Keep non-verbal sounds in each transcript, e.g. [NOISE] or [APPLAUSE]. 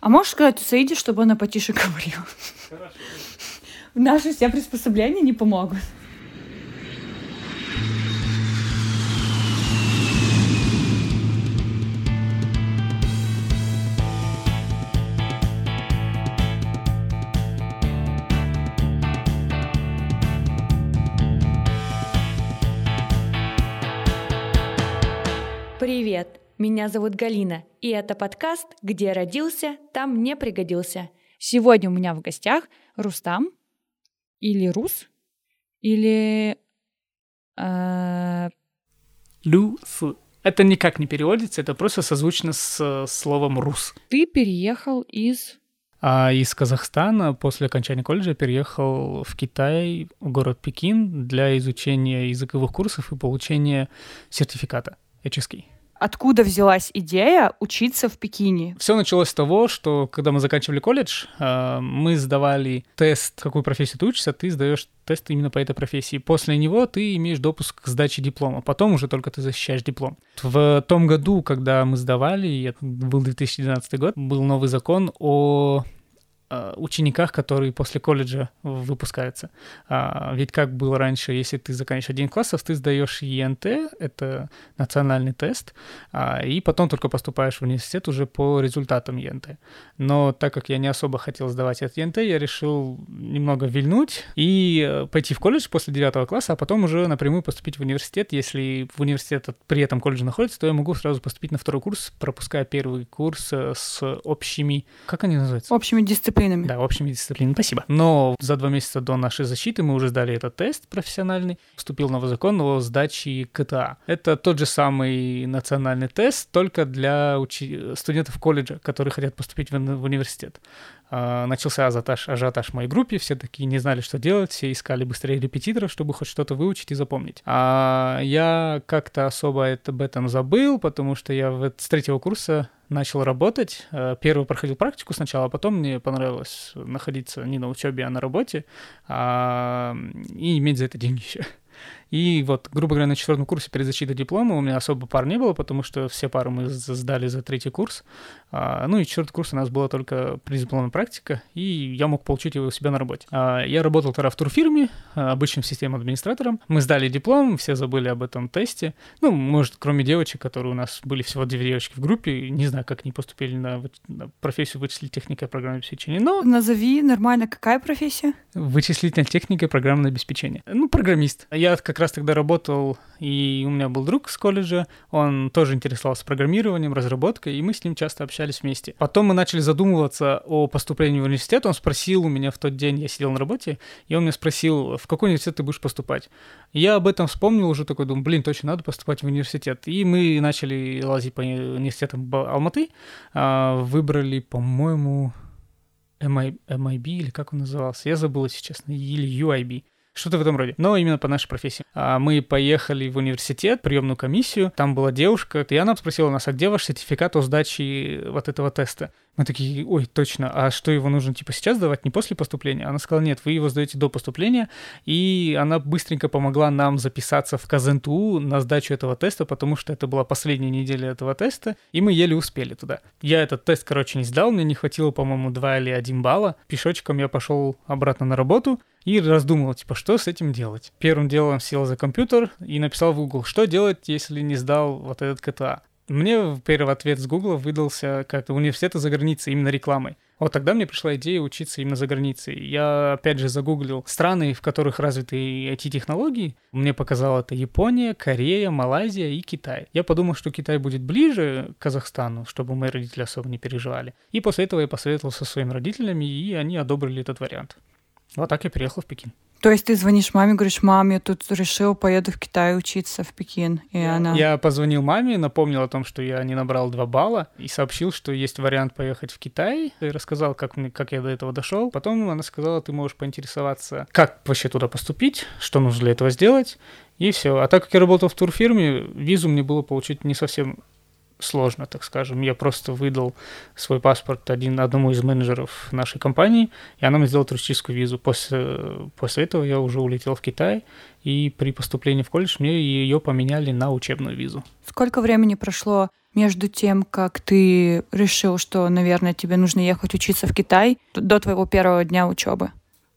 А можешь сказать Саиде, чтобы она потише [LAUGHS] говорила? Хорошо. Наши все приспособления не помогут. Меня зовут Галина, и это подкаст «Где родился, там не пригодился». Сегодня у меня в гостях Рустам или Рус, или... э, Люс. Это никак не переводится, это просто созвучно с э, словом «рус». ты переехал из... А из Казахстана после окончания колледжа переехал в Китай, в город Пекин, для изучения языковых курсов и получения сертификата HSK. Откуда взялась идея учиться в Пекине? Все началось с того, что когда мы заканчивали колледж, э, мы сдавали тест, какую профессию ты учишься, ты сдаешь тест именно по этой профессии. После него ты имеешь допуск к сдаче диплома. Потом уже только ты защищаешь диплом. В том году, когда мы сдавали, это был 2012 год, был новый закон о учениках, которые после колледжа выпускаются. А, ведь как было раньше, если ты заканчиваешь один классов, ты сдаешь ЕНТ, это национальный тест, а, и потом только поступаешь в университет уже по результатам ЕНТ. Но так как я не особо хотел сдавать этот ЕНТ, я решил немного вильнуть и э, пойти в колледж после 9 класса, а потом уже напрямую поступить в университет. Если в университет при этом колледже находится, то я могу сразу поступить на второй курс, пропуская первый курс э, с общими... Как они называются? Общими дисциплинами. Да, общими дисциплинами. Спасибо. Но за два месяца до нашей защиты мы уже сдали этот тест профессиональный. Вступил новый закон о сдаче КТА. Это тот же самый национальный тест, только для учи- студентов колледжа, которые хотят поступить в, в университет. А, Начался ажиотаж, ажиотаж в моей группе, все такие не знали, что делать, все искали быстрее репетиторов, чтобы хоть что-то выучить и запомнить. А я как-то особо это, об этом забыл, потому что я в- с третьего курса начал работать. Э, Первый проходил практику сначала, а потом мне понравилось находиться не на учебе, а на работе а, и иметь за это деньги еще. И вот, грубо говоря, на четвертом курсе перед защитой диплома у меня особо пар не было, потому что все пары мы сдали за третий курс. А, ну и четвертый курс у нас была только преддипломная практика, и я мог получить его у себя на работе. А, я работал тогда в турфирме, а, обычным системным администратором. Мы сдали диплом, все забыли об этом тесте. Ну, может, кроме девочек, которые у нас были всего две девочки в группе, не знаю, как они поступили на, на профессию вычислительной техники и программного обеспечения, но Назови нормально, какая профессия? Вычислительная техника и программное обеспечение. Ну, программист. Я как раз тогда работал, и у меня был друг с колледжа, он тоже интересовался программированием, разработкой, и мы с ним часто общались вместе. Потом мы начали задумываться о поступлении в университет, он спросил у меня в тот день, я сидел на работе, и он меня спросил, в какой университет ты будешь поступать. Я об этом вспомнил уже такой, думаю, блин, точно надо поступать в университет. И мы начали лазить по университетам Алматы, а, выбрали, по-моему, MI, MIB или как он назывался, я забыл, если честно, или UIB. Что-то в этом роде. Но именно по нашей профессии. А мы поехали в университет, приемную комиссию. Там была девушка, и она спросила нас, а где ваш сертификат о сдаче вот этого теста? Мы такие, ой, точно, а что его нужно типа сейчас сдавать, не после поступления? Она сказала, нет, вы его сдаете до поступления, и она быстренько помогла нам записаться в КЗНТУ на сдачу этого теста, потому что это была последняя неделя этого теста, и мы еле успели туда. Я этот тест, короче, не сдал, мне не хватило, по-моему, 2 или 1 балла. Пешочком я пошел обратно на работу и раздумывал, типа, что с этим делать. Первым делом сел за компьютер и написал в Google, что делать, если не сдал вот этот КТА. Мне первый ответ с Гугла выдался как университеты за границей, именно рекламой. Вот тогда мне пришла идея учиться именно за границей. Я, опять же, загуглил страны, в которых развиты IT-технологии. Мне показало это Япония, Корея, Малайзия и Китай. Я подумал, что Китай будет ближе к Казахстану, чтобы мои родители особо не переживали. И после этого я посоветовался со своими родителями, и они одобрили этот вариант. Вот так я переехал в Пекин. То есть ты звонишь маме, говоришь, мам, я тут решил, поеду в Китай учиться в Пекин. И она... Я позвонил маме, напомнил о том, что я не набрал 2 балла, и сообщил, что есть вариант поехать в Китай, и рассказал, как, мне, как я до этого дошел. Потом она сказала, ты можешь поинтересоваться, как вообще туда поступить, что нужно для этого сделать, и все. А так как я работал в турфирме, визу мне было получить не совсем сложно, так скажем. Я просто выдал свой паспорт один, одному из менеджеров нашей компании, и она мне сделала туристическую визу. После, после этого я уже улетел в Китай, и при поступлении в колледж мне ее поменяли на учебную визу. Сколько времени прошло между тем, как ты решил, что, наверное, тебе нужно ехать учиться в Китай до твоего первого дня учебы?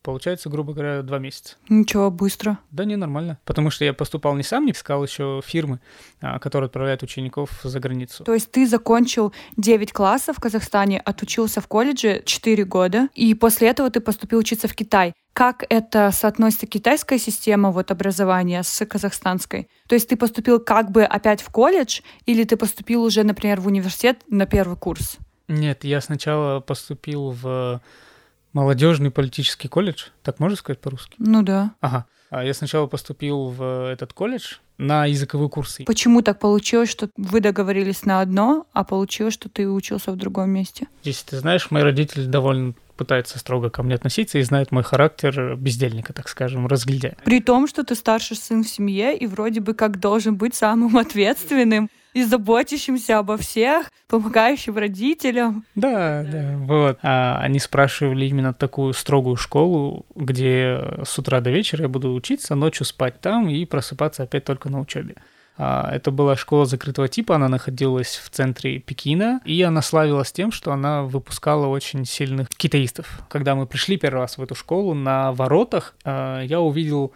Получается, грубо говоря, два месяца. Ничего, быстро. Да не, нормально. Потому что я поступал не сам, не искал еще фирмы, а, которые отправляют учеников за границу. То есть ты закончил 9 классов в Казахстане, отучился в колледже 4 года, и после этого ты поступил учиться в Китай. Как это соотносится китайская система вот образования с казахстанской? То есть ты поступил как бы опять в колледж, или ты поступил уже, например, в университет на первый курс? Нет, я сначала поступил в молодежный политический колледж, так можно сказать по-русски? Ну да. Ага. А я сначала поступил в этот колледж на языковые курсы. Почему так получилось, что вы договорились на одно, а получилось, что ты учился в другом месте? Если ты знаешь, мои родители довольно пытаются строго ко мне относиться и знают мой характер бездельника, так скажем, разглядя. При том, что ты старший сын в семье и вроде бы как должен быть самым [LAUGHS] ответственным и заботящимся обо всех, помогающим родителям. Да, да, вот. А они спрашивали именно такую строгую школу, где с утра до вечера я буду учиться, ночью спать там и просыпаться опять только на учебе. А, это была школа закрытого типа, она находилась в центре Пекина, и она славилась тем, что она выпускала очень сильных китаистов. Когда мы пришли первый раз в эту школу, на воротах а, я увидел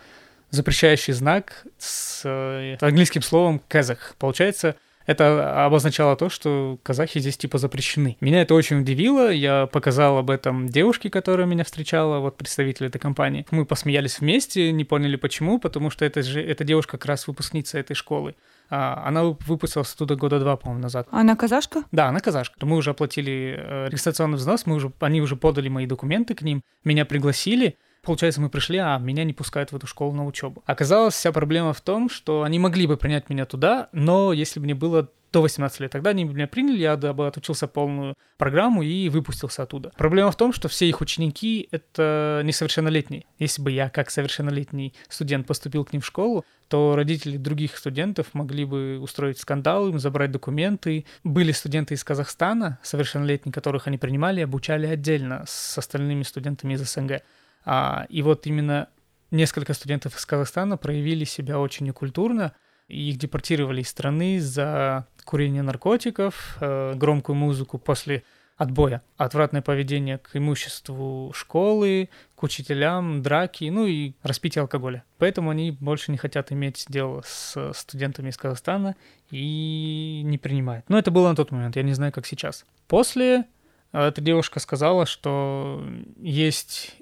запрещающий знак с э, английским словом «казах». Получается, это обозначало то, что казахи здесь типа запрещены. Меня это очень удивило, я показал об этом девушке, которая меня встречала, вот представитель этой компании. Мы посмеялись вместе, не поняли почему, потому что это же эта девушка как раз выпускница этой школы. А, она выпустилась оттуда года два, по-моему, назад. Она казашка? Да, она казашка. Мы уже оплатили э, регистрационный взнос, мы уже, они уже подали мои документы к ним, меня пригласили, Получается, мы пришли, а меня не пускают в эту школу на учебу. Оказалось, вся проблема в том, что они могли бы принять меня туда, но если бы мне было до 18 лет. Тогда они меня приняли, я бы отучился полную программу и выпустился оттуда. Проблема в том, что все их ученики — это несовершеннолетние. Если бы я, как совершеннолетний студент, поступил к ним в школу, то родители других студентов могли бы устроить скандал, им забрать документы. Были студенты из Казахстана, совершеннолетние, которых они принимали, обучали отдельно с остальными студентами из СНГ. А, и вот именно несколько студентов из Казахстана проявили себя очень некультурно, и их депортировали из страны за курение наркотиков, э, громкую музыку после отбоя, отвратное поведение к имуществу школы, к учителям, драки, ну и распитие алкоголя. Поэтому они больше не хотят иметь дело с студентами из Казахстана и не принимают. Но это было на тот момент, я не знаю, как сейчас. После э, эта девушка сказала, что есть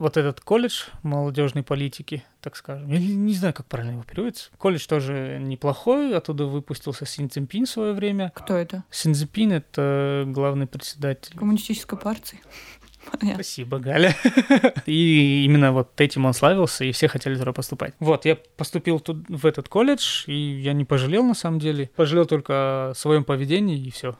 вот этот колледж молодежной политики, так скажем. Я не, не знаю, как правильно его переводится. Колледж тоже неплохой, оттуда выпустился Син Цзиньпин в свое время. Кто это? Син Цзиньпин — это главный председатель... Коммунистической партии. Спасибо, Галя. [LAUGHS] И именно вот этим он славился, и все хотели туда поступать. Вот, я поступил тут, в этот колледж, и я не пожалел на самом деле. Пожалел только о своем поведении, и все.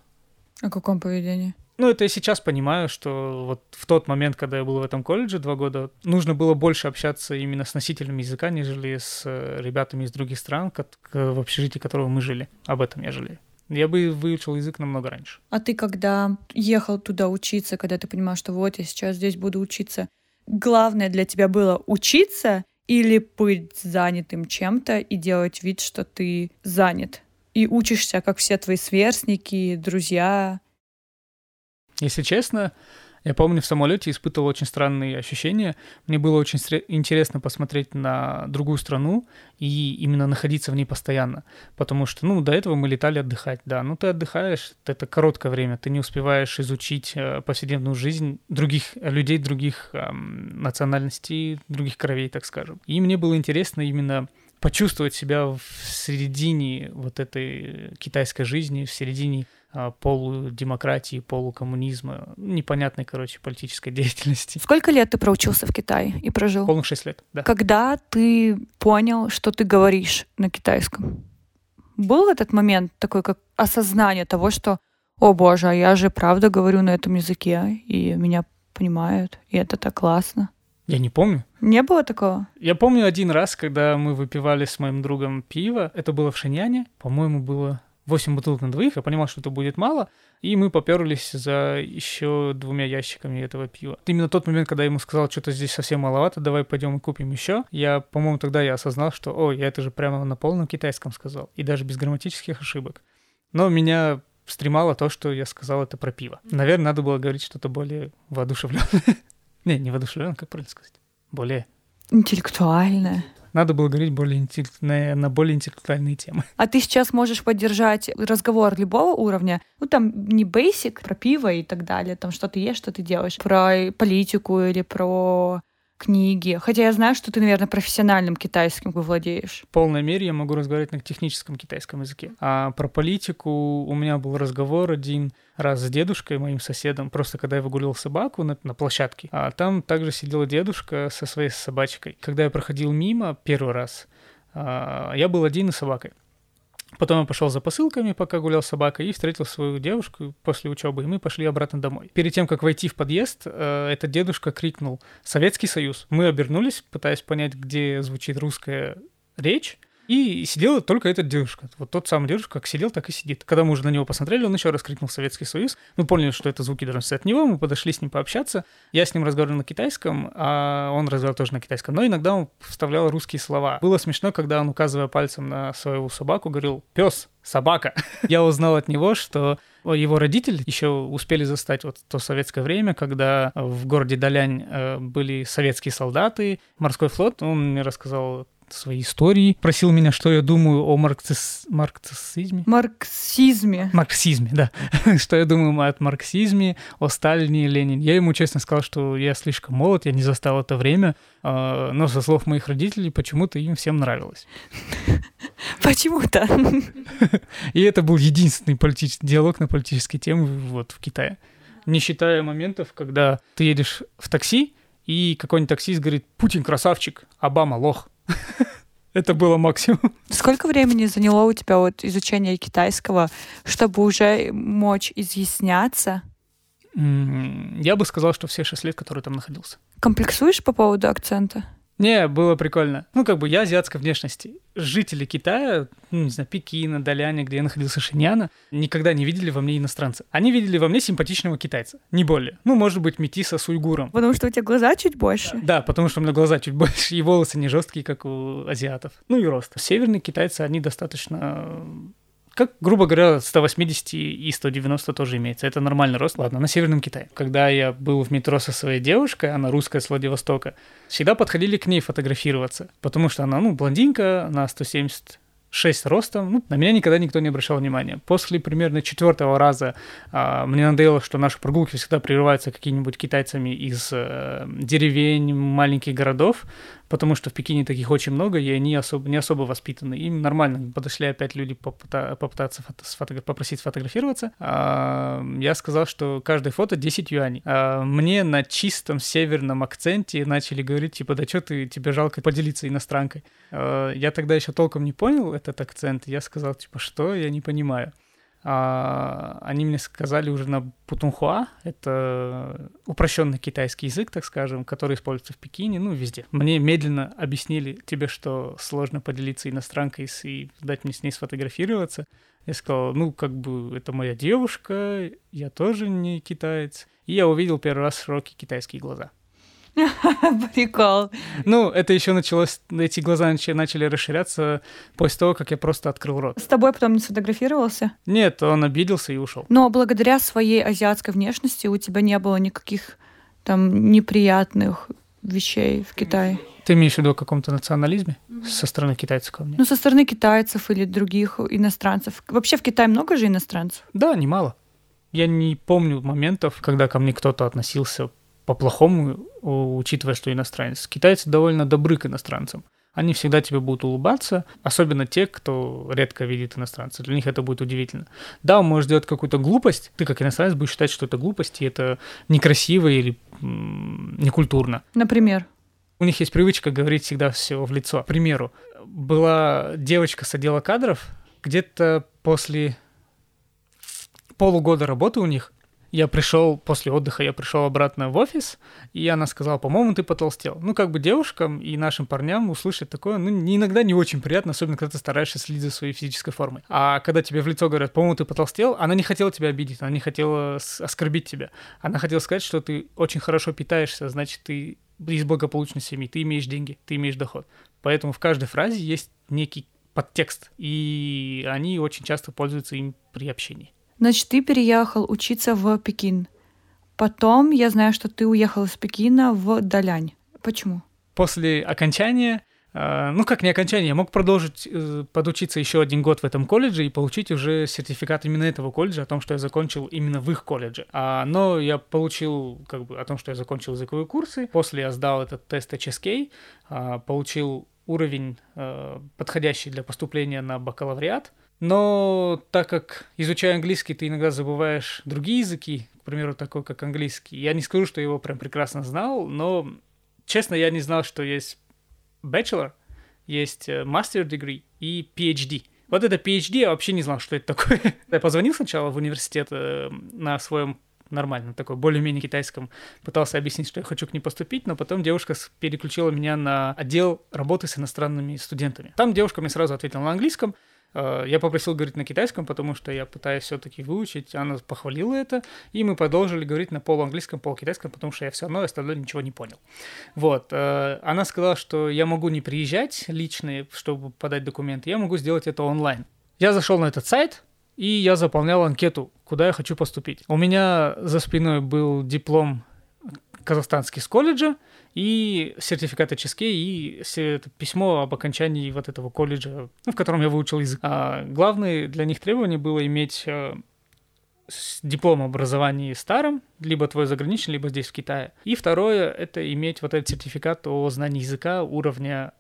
О каком поведении? Ну, это я сейчас понимаю, что вот в тот момент, когда я был в этом колледже два года, нужно было больше общаться именно с носителями языка, нежели с э, ребятами из других стран, в общежитии которого мы жили. Об этом я жалею. Я бы выучил язык намного раньше. А ты когда ехал туда учиться, когда ты понимал, что вот я сейчас здесь буду учиться, главное для тебя было учиться или быть занятым чем-то и делать вид, что ты занят? И учишься, как все твои сверстники, друзья, если честно, я помню, в самолете испытывал очень странные ощущения. Мне было очень интересно посмотреть на другую страну и именно находиться в ней постоянно. Потому что, ну, до этого мы летали отдыхать, да. Ну, ты отдыхаешь, это короткое время, ты не успеваешь изучить э, повседневную жизнь других людей, других эм, национальностей, других кровей, так скажем. И мне было интересно именно почувствовать себя в середине вот этой китайской жизни, в середине а, полудемократии, полукоммунизма, непонятной, короче, политической [LAUGHS] деятельности. Сколько лет ты проучился в Китае и прожил? Полных шесть лет, да. Когда ты понял, что ты говоришь на китайском? Был этот момент такой, как осознание того, что, о боже, а я же правда говорю на этом языке, и меня понимают, и это так классно. Я не помню. Не было такого? Я помню один раз, когда мы выпивали с моим другом пиво. Это было в Шиньяне. По-моему, было 8 бутылок на двоих, я понимал, что это будет мало, и мы поперлись за еще двумя ящиками этого пива. Именно тот момент, когда я ему сказал, что-то здесь совсем маловато, давай пойдем и купим еще, я, по-моему, тогда я осознал, что, ой, я это же прямо на полном китайском сказал, и даже без грамматических ошибок. Но меня стремало то, что я сказал это про пиво. Наверное, надо было говорить что-то более воодушевленное. [LAUGHS] Не, не воодушевленное, как правильно сказать? Более... Интеллектуальное. Надо было говорить более интеллект... на, на более интеллектуальные темы. А ты сейчас можешь поддержать разговор любого уровня, ну там не basic, про пиво и так далее, там что ты ешь, что ты делаешь, про политику или про книги. Хотя я знаю, что ты, наверное, профессиональным китайским владеешь. В полной мере я могу разговаривать на техническом китайском языке. А про политику у меня был разговор один раз с дедушкой, моим соседом, просто когда я выгуливал собаку на, на площадке. А там также сидела дедушка со своей собачкой. Когда я проходил мимо первый раз, а, я был один и собакой. Потом я пошел за посылками, пока гулял с собакой, и встретил свою девушку после учебы, и мы пошли обратно домой. Перед тем, как войти в подъезд, э, этот дедушка крикнул «Советский Союз». Мы обернулись, пытаясь понять, где звучит русская речь, и сидел только этот дедушка. Вот тот самый дедушка, как сидел, так и сидит. Когда мы уже на него посмотрели, он еще раз крикнул «Советский Союз». Мы поняли, что это звуки должны от него, мы подошли с ним пообщаться. Я с ним разговаривал на китайском, а он разговаривал тоже на китайском. Но иногда он вставлял русские слова. Было смешно, когда он, указывая пальцем на свою собаку, говорил «пес, собака». [LAUGHS] Я узнал от него, что его родители еще успели застать вот то советское время, когда в городе Далянь э, были советские солдаты, морской флот. Он мне рассказал свои истории, просил меня, что я думаю о марксис... марксизме. Марксизме. Марксизме, да. [LAUGHS] что я думаю о марксизме, о Сталине и Ленине. Я ему честно сказал, что я слишком молод, я не застал это время, а, но со слов моих родителей почему-то им всем нравилось. [LAUGHS] Почему-то. [LAUGHS] И это был единственный политический диалог на политические темы вот в Китае. Не считая моментов, когда ты едешь в такси, и какой-нибудь таксист говорит, Путин красавчик, Обама лох. [LAUGHS] Это было максимум. Сколько времени заняло у тебя вот изучение китайского, чтобы уже мочь изъясняться? Я бы сказал, что все шесть лет, которые там находился. Комплексуешь по поводу акцента? Не, было прикольно. Ну, как бы я азиатской внешности. Жители Китая, ну, не знаю, Пекина, Даляня, где я находился, Шиньяна, никогда не видели во мне иностранца. Они видели во мне симпатичного китайца, не более. Ну, может быть, метиса с уйгуром. Потому что у тебя глаза чуть больше? Да, да потому что у меня глаза чуть больше, и волосы не жесткие, как у азиатов. Ну и рост. Северные китайцы, они достаточно как, грубо говоря, 180 и 190 тоже имеется. Это нормальный рост. Ладно, на Северном Китае. Когда я был в метро со своей девушкой, она русская с Владивостока, всегда подходили к ней фотографироваться, потому что она, ну, блондинка, на 170 6 ростом, ну, на меня никогда никто не обращал внимания. После примерно четвертого раза а, мне надоело, что наши прогулки всегда прерываются какими-нибудь китайцами из а, деревень, маленьких городов, потому что в Пекине таких очень много, и они особо, не особо воспитаны. Им нормально подошли опять люди попыта, попытаться фото, сфото, попросить сфотографироваться. А, я сказал, что каждое фото 10 юаней. А, мне на чистом северном акценте начали говорить, типа, да что ты, тебе жалко поделиться иностранкой. А, я тогда еще толком не понял этот акцент, я сказал, типа, что, я не понимаю. А, они мне сказали уже на путунхуа, это упрощенный китайский язык, так скажем, который используется в Пекине, ну, везде. Мне медленно объяснили тебе, что сложно поделиться иностранкой и дать мне с ней сфотографироваться. Я сказал, ну, как бы, это моя девушка, я тоже не китаец. И я увидел первый раз широкие китайские глаза. [LAUGHS] Прикол. Ну, это еще началось, эти глаза начали расширяться после того, как я просто открыл рот. С тобой потом не сфотографировался? Нет, он обиделся и ушел. Но благодаря своей азиатской внешности у тебя не было никаких там неприятных вещей в Китае. Ты имеешь в виду о каком-то национализме со стороны китайцев ко мне? Ну, со стороны китайцев или других иностранцев. Вообще в Китае много же иностранцев? Да, немало. Я не помню моментов, когда ко мне кто-то относился по-плохому, учитывая, что иностранец. Китайцы довольно добры к иностранцам. Они всегда тебе будут улыбаться, особенно те, кто редко видит иностранца. Для них это будет удивительно. Да, он может сделать какую-то глупость, ты как иностранец будешь считать, что это глупость, и это некрасиво или м- некультурно. Например? У них есть привычка говорить всегда все в лицо. К примеру, была девочка с отдела кадров, где-то после полугода работы у них я пришел после отдыха, я пришел обратно в офис, и она сказала, по-моему, ты потолстел. Ну, как бы девушкам и нашим парням услышать такое, ну, не, иногда не очень приятно, особенно когда ты стараешься следить за своей физической формой. А когда тебе в лицо говорят, по-моему, ты потолстел, она не хотела тебя обидеть, она не хотела оскорбить тебя. Она хотела сказать, что ты очень хорошо питаешься, значит, ты из благополучной семьи, ты имеешь деньги, ты имеешь доход. Поэтому в каждой фразе есть некий подтекст, и они очень часто пользуются им при общении. Значит, ты переехал учиться в Пекин. Потом я знаю, что ты уехал из Пекина в Далянь. Почему? После окончания э, ну, как не окончание, я мог продолжить э, подучиться еще один год в этом колледже и получить уже сертификат именно этого колледжа о том, что я закончил именно в их колледже. А, но я получил как бы о том, что я закончил языковые курсы. После я сдал этот тест HSK, а, получил уровень, э, подходящий для поступления на бакалавриат. Но так как изучая английский, ты иногда забываешь другие языки, к примеру, такой как английский. Я не скажу, что я его прям прекрасно знал, но, честно, я не знал, что есть bachelor, есть э, master degree и PhD. Вот это PhD я вообще не знал, что это такое. [LAUGHS] я позвонил сначала в университет э, на своем нормальном, такой более-менее китайском, пытался объяснить, что я хочу к ней поступить, но потом девушка переключила меня на отдел работы с иностранными студентами. Там девушка мне сразу ответила на английском, Э, я попросил говорить на китайском, потому что я пытаюсь все-таки выучить. Она похвалила это, и мы продолжили говорить на полуанглийском, полукитайском, потому что я все равно остальное ничего не понял. Вот. Э, она сказала, что я могу не приезжать лично, чтобы подать документы, я могу сделать это онлайн. Я зашел на этот сайт, и я заполнял анкету, куда я хочу поступить. У меня за спиной был диплом казахстанский с колледжа, и сертификат HSK, и письмо об окончании вот этого колледжа, ну, в котором я выучил язык. А главное для них требование было иметь э, диплом образования старым, либо твой заграничный, либо здесь в Китае. И второе — это иметь вот этот сертификат о знании языка уровня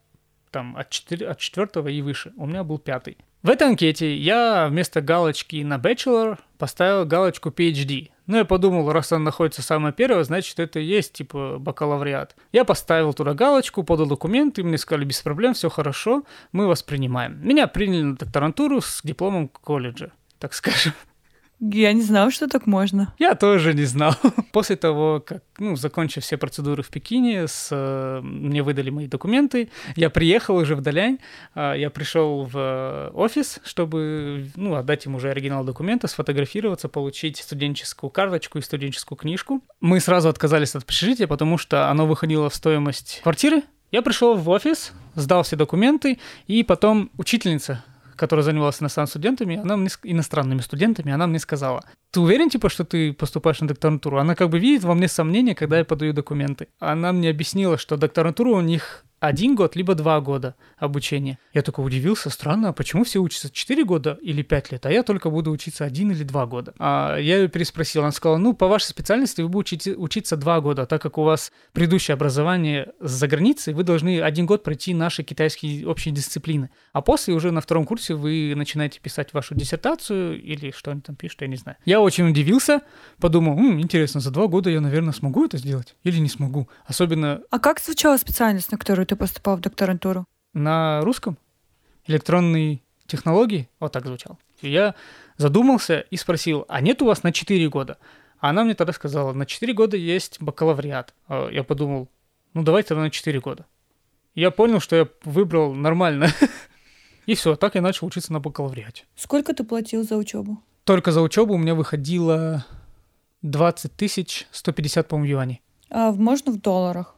там от, 4, от 4 и выше. У меня был пятый. В этой анкете я вместо галочки на Bachelor поставил галочку PhD. Ну, я подумал, раз она находится самая первая, значит, это и есть, типа, бакалавриат. Я поставил туда галочку, подал документы, мне сказали, без проблем, все хорошо, мы вас принимаем. Меня приняли на докторантуру с дипломом колледжа, так скажем. Я не знал, что так можно. Я тоже не знал. [LAUGHS] После того, как, ну, закончив все процедуры в Пекине, с, э, мне выдали мои документы, я приехал уже в Далянь, э, я пришел в офис, чтобы, ну, отдать им уже оригинал документа, сфотографироваться, получить студенческую карточку и студенческую книжку. Мы сразу отказались от общежития, потому что оно выходило в стоимость квартиры, я пришел в офис, сдал все документы, и потом учительница которая занималась иностранными студентами, она мне, иностранными студентами, она мне сказала, ты уверен, типа, что ты поступаешь на докторантуру? Она как бы видит во мне сомнения, когда я подаю документы. Она мне объяснила, что докторантура у них один год, либо два года обучения. Я только удивился, странно, а почему все учатся 4 года или 5 лет, а я только буду учиться один или два года. А я ее переспросил, она сказала, ну, по вашей специальности вы будете учиться два года, так как у вас предыдущее образование за границей, вы должны один год пройти наши китайские общие дисциплины. А после уже на втором курсе вы начинаете писать вашу диссертацию или что они там пишут, я не знаю. Я очень удивился, подумал, М, интересно, за два года я, наверное, смогу это сделать или не смогу. Особенно... А как звучала специальность, на которую ты поступал в докторантуру? На русском. Электронные технологии. Вот так звучал. И я задумался и спросил, а нет у вас на 4 года? А она мне тогда сказала, на 4 года есть бакалавриат. А я подумал, ну давайте тогда на 4 года. Я понял, что я выбрал нормально. [LAUGHS] И все, так я начал учиться на бакалавриате. Сколько ты платил за учебу? Только за учебу у меня выходило 20 тысяч 150, по-моему, юаней. А можно в долларах?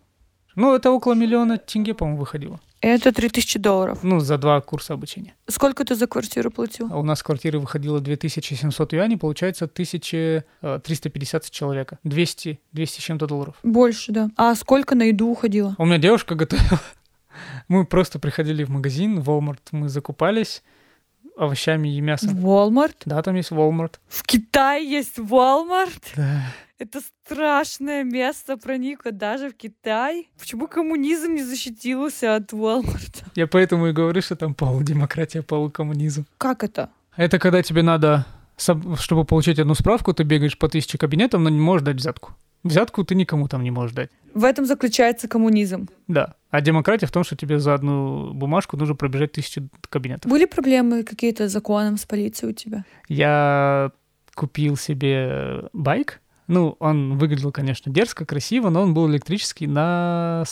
Ну, это около миллиона тенге, по-моему, выходило. Это 3000 долларов. Ну, за два курса обучения. Сколько ты за квартиру платил? А у нас квартира выходила 2700 юаней, получается 1350 человека. 200, 200 с чем-то долларов. Больше, да. А сколько на еду уходило? У меня девушка готовила. [LAUGHS] Мы просто приходили в магазин, в Walmart, мы закупались овощами и мясом. Walmart? Да, там есть Walmart. В Китае есть Walmart? Да. Это страшное место проникло даже в Китай. Почему коммунизм не защитился от Walmart? [LAUGHS] Я поэтому и говорю, что там полудемократия, полукоммунизм. Как это? Это когда тебе надо, чтобы получить одну справку, ты бегаешь по тысяче кабинетов, но не можешь дать взятку. Взятку ты никому там не можешь дать. В этом заключается коммунизм. Да. А демократия в том, что тебе за одну бумажку нужно пробежать тысячу кабинетов. Были проблемы какие-то с законом, с полицией у тебя? Я купил себе байк, Ну, он выглядел, конечно, дерзко, красиво, но он был электрический на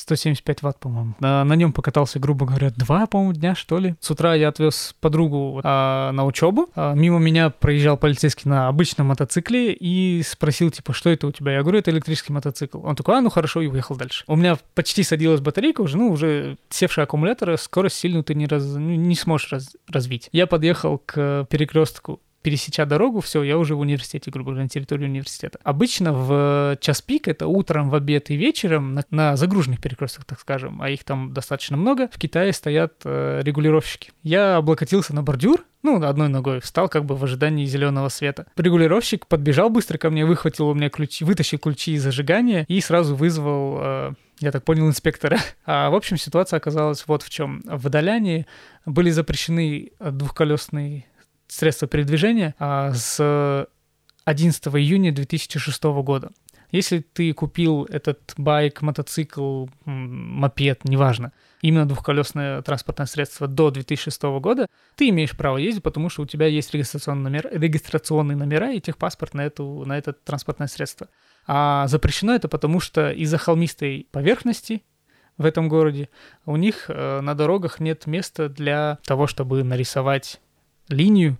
175 ватт, по-моему. На, на нем покатался, грубо говоря, два, по-моему, дня, что ли. С утра я отвез подругу а, на учебу. А, мимо меня проезжал полицейский на обычном мотоцикле и спросил, типа, что это у тебя? Я говорю, это электрический мотоцикл. Он такой, а, ну хорошо, и уехал дальше. У меня почти садилась батарейка уже, ну, уже севший аккумулятор, скорость сильную ты не, раз, не сможешь раз, развить. Я подъехал к перекрестку пересеча дорогу, все, я уже в университете, грубо говоря, на территории университета. Обычно в час пик, это утром, в обед и вечером, на, на загруженных перекрестках, так скажем, а их там достаточно много, в Китае стоят э, регулировщики. Я облокотился на бордюр, ну, одной ногой встал как бы в ожидании зеленого света. Регулировщик подбежал быстро ко мне, выхватил у меня ключи, вытащил ключи из зажигания и сразу вызвал э, я так понял, инспектора. [LAUGHS] А, в общем, ситуация оказалась вот в чем. В Даляне были запрещены двухколесные средства передвижения а, с 11 июня 2006 года. Если ты купил этот байк, мотоцикл, мопед, неважно, именно двухколесное транспортное средство до 2006 года, ты имеешь право ездить, потому что у тебя есть регистрационный номер, регистрационные номера и техпаспорт на, эту, на это транспортное средство. А запрещено это потому, что из-за холмистой поверхности в этом городе у них э, на дорогах нет места для того, чтобы нарисовать линию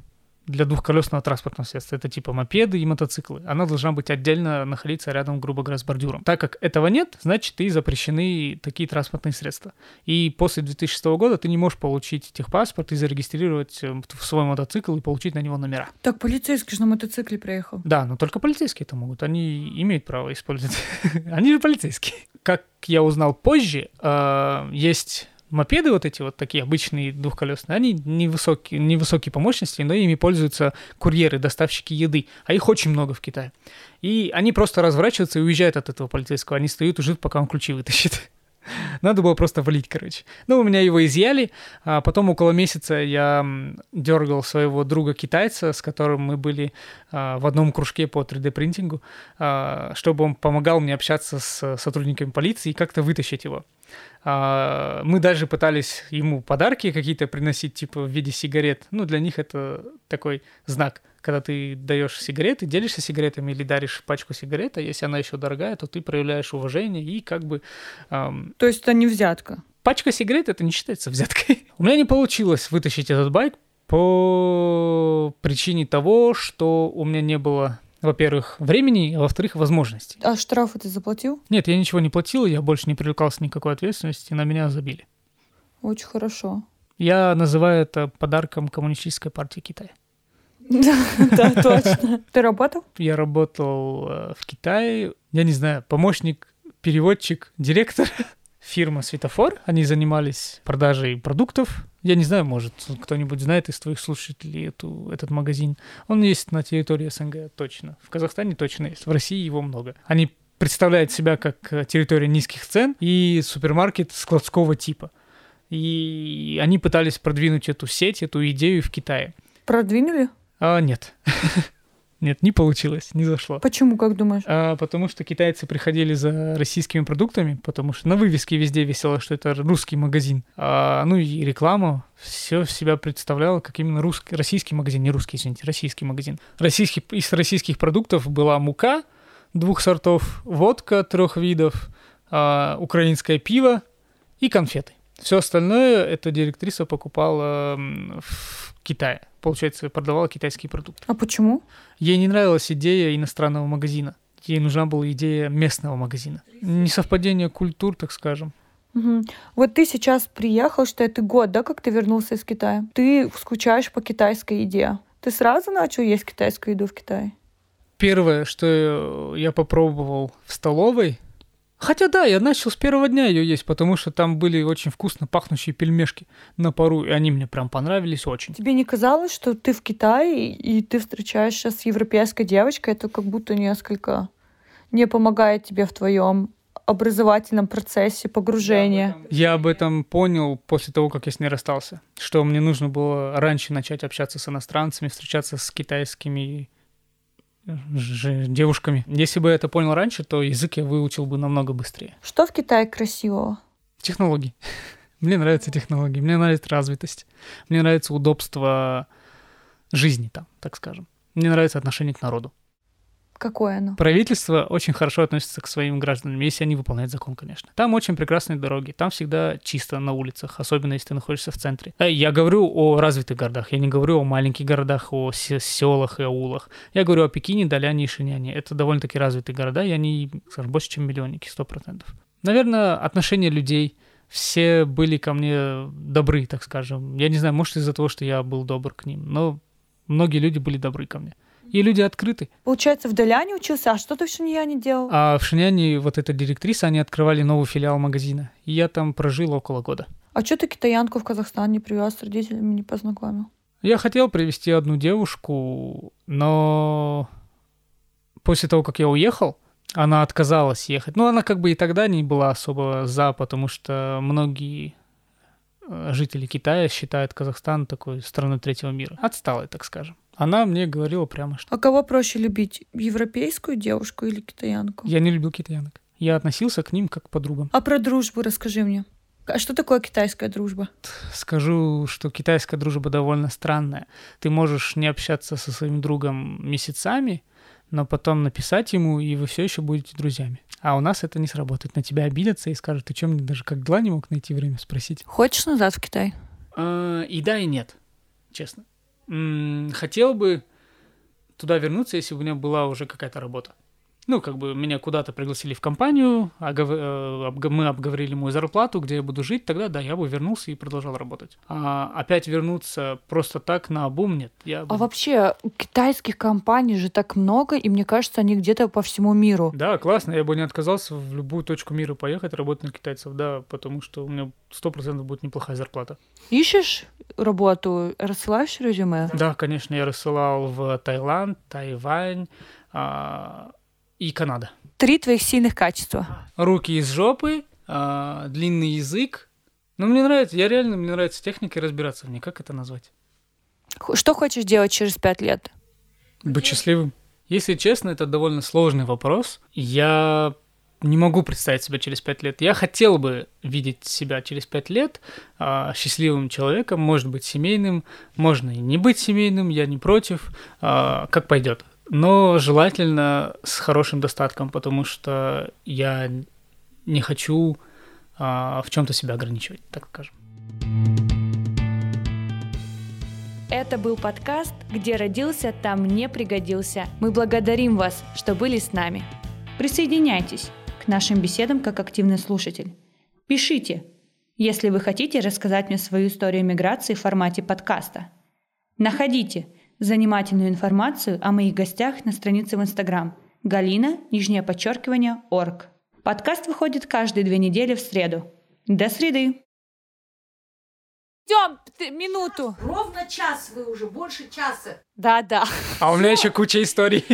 для двухколесного транспортного средства. Это типа мопеды и мотоциклы. Она должна быть отдельно находиться рядом, грубо говоря, с бордюром. Так как этого нет, значит, и запрещены такие транспортные средства. И после 2006 года ты не можешь получить техпаспорт и зарегистрировать э, свой мотоцикл и получить на него номера. Так полицейский же на мотоцикле приехал. Да, но только полицейские это могут. Они имеют право использовать. [LAUGHS] Они же полицейские. Как я узнал позже, э, есть мопеды вот эти вот такие обычные двухколесные, они невысокие, невысокие по мощности, но ими пользуются курьеры, доставщики еды, а их очень много в Китае. И они просто разворачиваются и уезжают от этого полицейского, они стоят и ждут, пока он ключи вытащит. [LAUGHS] Надо было просто валить, короче. Ну, у меня его изъяли, а потом около месяца я дергал своего друга-китайца, с которым мы были а, в одном кружке по 3D-принтингу, а, чтобы он помогал мне общаться с сотрудниками полиции и как-то вытащить его. А, мы даже пытались ему подарки какие-то приносить, типа в виде сигарет. Ну, для них это такой знак. Когда ты даешь сигареты, делишься сигаретами или даришь пачку сигарет, а если она еще дорогая, то ты проявляешь уважение и как бы... Эм... То есть это не взятка? Пачка сигарет это не считается взяткой. [LAUGHS] У меня не получилось вытащить этот байк по причине того, что у меня не было во-первых, времени, а во-вторых, возможностей. А штрафы ты заплатил? Нет, я ничего не платил, я больше не привлекался никакой ответственности, на меня забили. Очень хорошо. Я называю это подарком Коммунистической партии Китая. Да, [LAUGHS] точно. Ты работал? Я работал э, в Китае, я не знаю, помощник, переводчик, директор фирма Светофор. Они занимались продажей продуктов. Я не знаю, может, кто-нибудь знает из твоих слушателей эту, этот магазин. Он есть на территории СНГ точно. В Казахстане точно есть. В России его много. Они представляют себя как территория низких цен и супермаркет складского типа. И они пытались продвинуть эту сеть, эту идею в Китае. Продвинули? А, нет. [LAUGHS] Нет, не получилось, не зашло. Почему, как думаешь? А, потому что китайцы приходили за российскими продуктами, потому что на вывеске везде висело, что это русский магазин. А, ну и реклама все себя представляла как именно русский, российский магазин, не русский, извините, российский магазин. Российский, из российских продуктов была мука двух сортов, водка трех видов, а, украинское пиво и конфеты. Все остальное эта директриса покупала в Китае. Получается, продавала китайские продукты. А почему? Ей не нравилась идея иностранного магазина. Ей нужна была идея местного магазина. Несовпадение культур, так скажем. Угу. Вот ты сейчас приехал, что это год, да, как ты вернулся из Китая? Ты скучаешь по китайской еде. Ты сразу начал есть китайскую еду в Китае? Первое, что я попробовал в столовой, Хотя да, я начал с первого дня ее есть, потому что там были очень вкусно пахнущие пельмешки на пару, и они мне прям понравились очень. Тебе не казалось, что ты в Китае, и ты встречаешься с европейской девочкой, это как будто несколько не помогает тебе в твоем образовательном процессе погружения. Я об этом понял после того, как я с ней расстался, что мне нужно было раньше начать общаться с иностранцами, встречаться с китайскими девушками. Если бы я это понял раньше, то язык я выучил бы намного быстрее. Что в Китае красивого? Технологии. [LAUGHS] Мне нравятся технологии, мне нравится развитость, мне нравится удобство жизни там, так скажем. Мне нравится отношение к народу. Какое оно? Правительство очень хорошо относится к своим гражданам, если они выполняют закон, конечно. Там очень прекрасные дороги, там всегда чисто на улицах, особенно если ты находишься в центре. Э, я говорю о развитых городах, я не говорю о маленьких городах, о селах и аулах. Я говорю о Пекине, Даляне и Шиняне. Это довольно-таки развитые города, и они, скажем, больше, чем миллионники, сто процентов. Наверное, отношение людей, все были ко мне добры, так скажем. Я не знаю, может из-за того, что я был добр к ним, но многие люди были добры ко мне. И люди открыты. Получается, в Даляне учился, а что ты в Шиньяне делал? А в Шиньяне вот эта директриса, они открывали новый филиал магазина. И я там прожил около года. А что ты китаянку в Казахстан не привез, с родителями не познакомил? Я хотел привести одну девушку, но после того, как я уехал, она отказалась ехать. Ну, она как бы и тогда не была особо за, потому что многие э, жители Китая считают Казахстан такой страной третьего мира. Отсталой, так скажем. Она мне говорила прямо, что... А кого проще любить, европейскую девушку или китаянку? Я не любил китаянок. Я относился к ним как к подругам. А про дружбу расскажи мне. А что такое китайская дружба? Скажу, что китайская дружба довольно странная. Ты можешь не общаться со своим другом месяцами, но потом написать ему, и вы все еще будете друзьями. А у нас это не сработает. На тебя обидятся и скажут, ты что, мне даже как дела не мог найти время спросить? Хочешь назад в Китай? А, и да, и нет, честно хотел бы туда вернуться, если бы у меня была уже какая-то работа ну, как бы меня куда-то пригласили в компанию, э, мы обговорили мою зарплату, где я буду жить, тогда да, я бы вернулся и продолжал работать. А опять вернуться просто так на обум нет. Я бы... А вообще, китайских компаний же так много, и мне кажется, они где-то по всему миру. Да, классно, я бы не отказался в любую точку мира поехать работать на китайцев, да, потому что у меня сто процентов будет неплохая зарплата. Ищешь работу, рассылаешь резюме? Да, конечно, я рассылал в Таиланд, Тайвань, а, и Канада. Три твоих сильных качества. Руки из жопы, э, длинный язык. Ну, мне нравится, я реально, мне нравится техника разбираться в ней. Как это назвать? Что хочешь делать через пять лет? Быть счастливым. Если честно, это довольно сложный вопрос. Я не могу представить себя через пять лет. Я хотел бы видеть себя через пять лет э, счастливым человеком, может быть, семейным, можно и не быть семейным, я не против, э, как пойдет но желательно с хорошим достатком, потому что я не хочу а, в чем-то себя ограничивать, так скажем. Это был подкаст «Где родился, там не пригодился». Мы благодарим вас, что были с нами. Присоединяйтесь к нашим беседам как активный слушатель. Пишите, если вы хотите рассказать мне свою историю миграции в формате подкаста. Находите – занимательную информацию о моих гостях на странице в Инстаграм Галина, нижнее подчеркивание, орг. Подкаст выходит каждые две недели в среду. До среды! Идем, минуту. Ровно час вы уже, больше часа. Да, да. А у меня еще куча историй.